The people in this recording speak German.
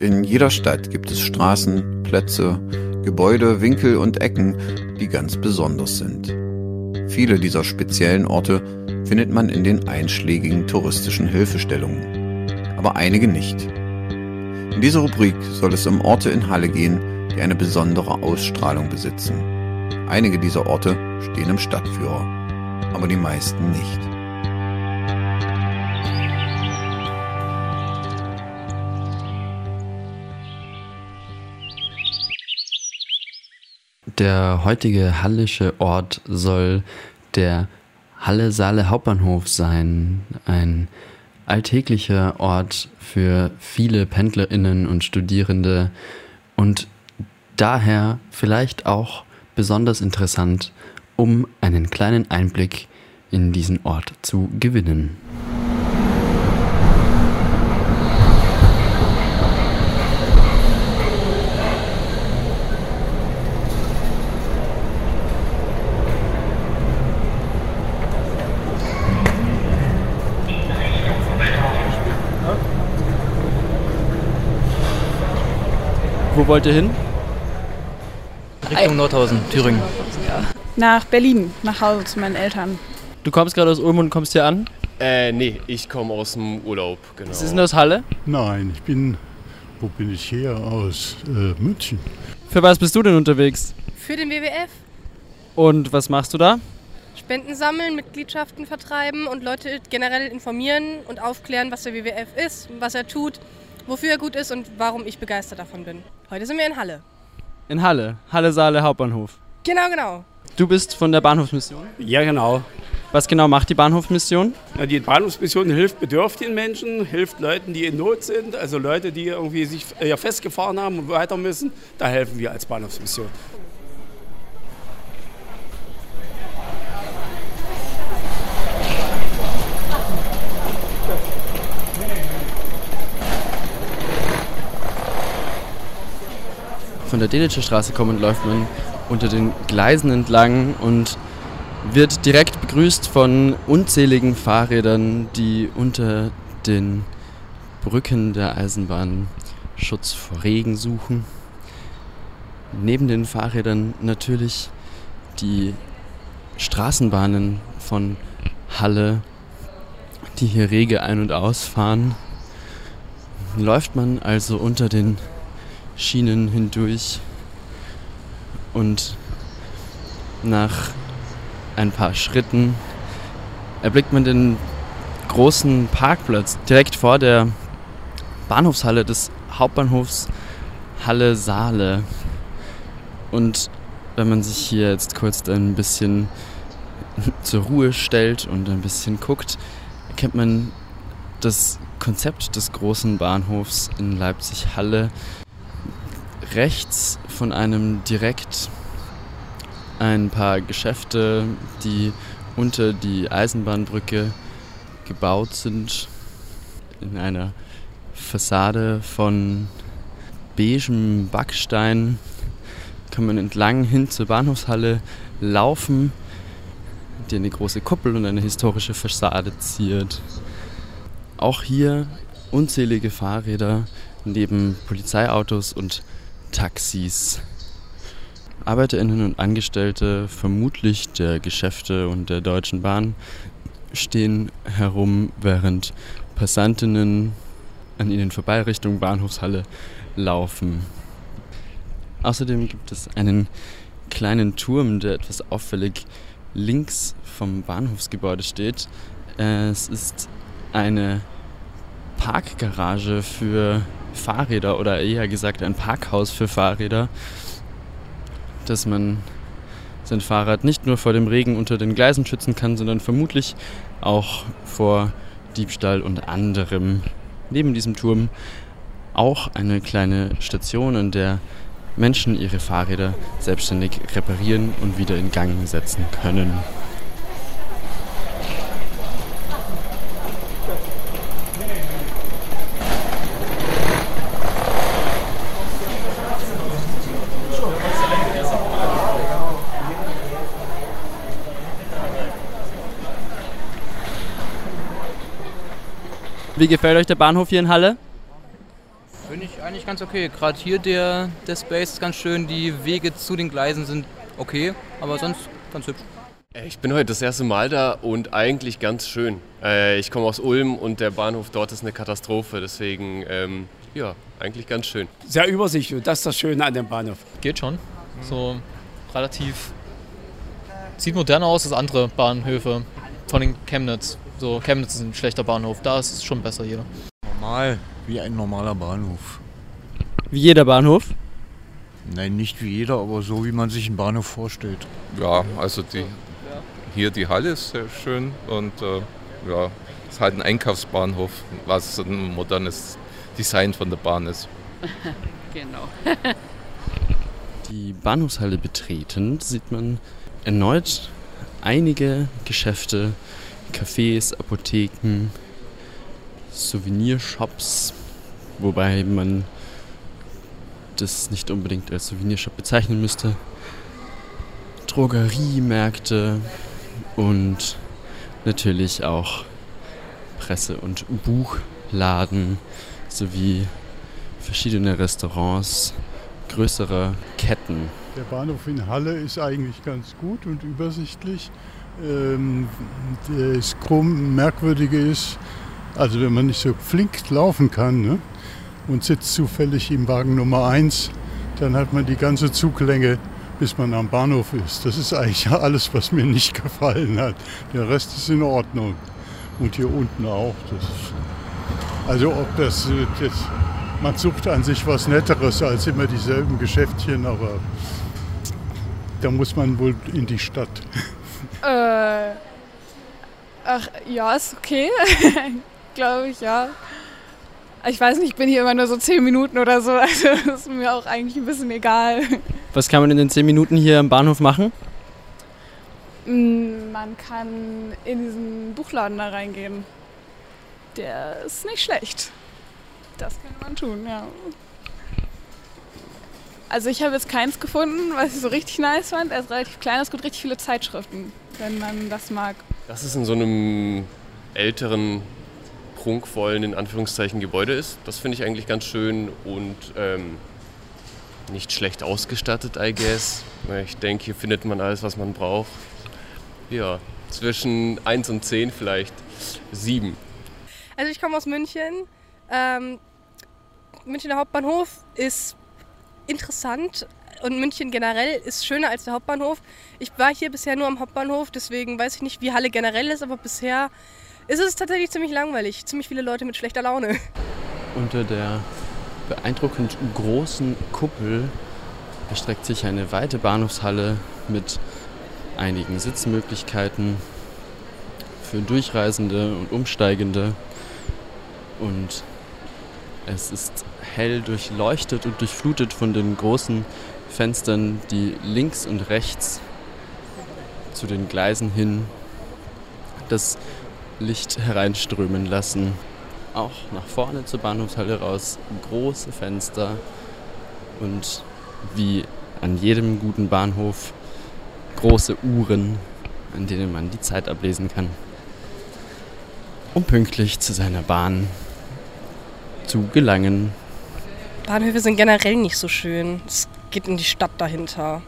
In jeder Stadt gibt es Straßen, Plätze, Gebäude, Winkel und Ecken, die ganz besonders sind. Viele dieser speziellen Orte findet man in den einschlägigen touristischen Hilfestellungen, aber einige nicht. In dieser Rubrik soll es um Orte in Halle gehen, die eine besondere Ausstrahlung besitzen. Einige dieser Orte stehen im Stadtführer, aber die meisten nicht. Der heutige hallische Ort soll der Halle-Saale Hauptbahnhof sein. Ein alltäglicher Ort für viele PendlerInnen und Studierende und daher vielleicht auch besonders interessant, um einen kleinen Einblick in diesen Ort zu gewinnen. Wo wollt ihr hin? Richtung Nordhausen, Thüringen. Nach Berlin, nach Hause zu meinen Eltern. Du kommst gerade aus Ulm und kommst hier an. Äh, nee, ich komme aus dem Urlaub, genau. Sie sind aus Halle. Nein, ich bin, wo bin ich her? Aus äh, München. Für was bist du denn unterwegs? Für den WWF. Und was machst du da? Spenden sammeln, Mitgliedschaften vertreiben und Leute generell informieren und aufklären, was der WWF ist, was er tut, wofür er gut ist und warum ich begeistert davon bin. Heute sind wir in Halle. In Halle. Halle Saale Hauptbahnhof. Genau, genau. Du bist von der Bahnhofsmission. Ja, genau. Was genau macht die Bahnhofsmission? Ja, die Bahnhofsmission hilft bedürftigen Menschen, hilft Leuten, die in Not sind, also Leute, die irgendwie sich ja, festgefahren haben und weiter müssen. Da helfen wir als Bahnhofsmission. Von der Delitscher Straße kommend läuft man unter den Gleisen entlang und wird direkt begrüßt von unzähligen Fahrrädern, die unter den Brücken der Eisenbahn Schutz vor Regen suchen. Neben den Fahrrädern natürlich die Straßenbahnen von Halle, die hier rege ein- und ausfahren. Läuft man also unter den Schienen hindurch und nach ein paar Schritten erblickt man den großen Parkplatz direkt vor der Bahnhofshalle des Hauptbahnhofs Halle Saale. Und wenn man sich hier jetzt kurz ein bisschen zur Ruhe stellt und ein bisschen guckt, erkennt man das Konzept des großen Bahnhofs in Leipzig-Halle rechts von einem direkt ein paar Geschäfte, die unter die Eisenbahnbrücke gebaut sind, in einer Fassade von beigem Backstein kann man entlang hin zur Bahnhofshalle laufen, die eine große Kuppel und eine historische Fassade ziert. Auch hier unzählige Fahrräder neben Polizeiautos und Taxis. Arbeiterinnen und Angestellte, vermutlich der Geschäfte und der Deutschen Bahn, stehen herum, während Passantinnen an ihnen vorbei Richtung Bahnhofshalle laufen. Außerdem gibt es einen kleinen Turm, der etwas auffällig links vom Bahnhofsgebäude steht. Es ist eine Parkgarage für Fahrräder oder eher gesagt ein Parkhaus für Fahrräder, dass man sein Fahrrad nicht nur vor dem Regen unter den Gleisen schützen kann, sondern vermutlich auch vor Diebstahl und anderem. Neben diesem Turm auch eine kleine Station, an der Menschen ihre Fahrräder selbstständig reparieren und wieder in Gang setzen können. Wie gefällt euch der Bahnhof hier in Halle? Finde ich Eigentlich ganz okay. Gerade hier der, der Space ist ganz schön. Die Wege zu den Gleisen sind okay, aber sonst ganz hübsch. Äh, Ich bin heute das erste Mal da und eigentlich ganz schön. Äh, Ich komme aus Ulm und der Bahnhof dort ist eine Katastrophe, deswegen ähm, ja, eigentlich ganz schön. Sehr übersichtlich und das ist das Schöne an dem Bahnhof. Geht schon. So relativ. Sieht moderner aus als andere Bahnhöfe. Von den Chemnitz. So, Chemnitz ist ein schlechter Bahnhof. Da ist es schon besser hier. Normal, wie ein normaler Bahnhof. Wie jeder Bahnhof? Nein, nicht wie jeder, aber so wie man sich einen Bahnhof vorstellt. Ja, also die, hier die Halle ist sehr schön und äh, ja, es ist halt ein Einkaufsbahnhof, was ein modernes Design von der Bahn ist. genau. Die Bahnhofshalle betretend sieht man erneut einige Geschäfte, Cafés, Apotheken, Souvenirshops, wobei man das nicht unbedingt als Souvenirshop bezeichnen müsste. Drogeriemärkte und natürlich auch Presse- und Buchladen sowie verschiedene Restaurants größerer Ketten. Der Bahnhof in Halle ist eigentlich ganz gut und übersichtlich. Ähm, das Merkwürdige ist, also wenn man nicht so flink laufen kann ne, und sitzt zufällig im Wagen Nummer 1, dann hat man die ganze Zuglänge, bis man am Bahnhof ist. Das ist eigentlich alles, was mir nicht gefallen hat. Der Rest ist in Ordnung. Und hier unten auch. Also ob das, äh, das, man sucht an sich was Netteres als immer dieselben Geschäftchen, aber da muss man wohl in die Stadt. Äh, ach, ja, ist okay. Glaube ich, ja. Ich weiß nicht, ich bin hier immer nur so 10 Minuten oder so, also das ist mir auch eigentlich ein bisschen egal. Was kann man in den 10 Minuten hier am Bahnhof machen? Mm, Man kann in diesen Buchladen da reingehen. Der ist nicht schlecht. Das könnte man tun, ja. Also ich habe jetzt keins gefunden, was ich so richtig nice fand. Er ist relativ klein, es gibt richtig viele Zeitschriften, wenn man das mag. Dass es in so einem älteren, prunkvollen, in Anführungszeichen, Gebäude ist, das finde ich eigentlich ganz schön und ähm, nicht schlecht ausgestattet, I guess. Ich denke, hier findet man alles, was man braucht. Ja, zwischen 1 und 10 vielleicht 7. Also ich komme aus München. Ähm, Münchner Hauptbahnhof ist interessant und München generell ist schöner als der Hauptbahnhof. Ich war hier bisher nur am Hauptbahnhof, deswegen weiß ich nicht, wie Halle generell ist, aber bisher ist es tatsächlich ziemlich langweilig. Ziemlich viele Leute mit schlechter Laune. Unter der beeindruckend großen Kuppel erstreckt sich eine weite Bahnhofshalle mit einigen Sitzmöglichkeiten für Durchreisende und Umsteigende. Und es ist hell durchleuchtet und durchflutet von den großen Fenstern, die links und rechts zu den Gleisen hin das Licht hereinströmen lassen. Auch nach vorne zur Bahnhofshalle raus große Fenster und wie an jedem guten Bahnhof große Uhren, an denen man die Zeit ablesen kann. Um pünktlich zu seiner Bahn zu gelangen. Bahnhöfe sind generell nicht so schön. Es geht in die Stadt dahinter.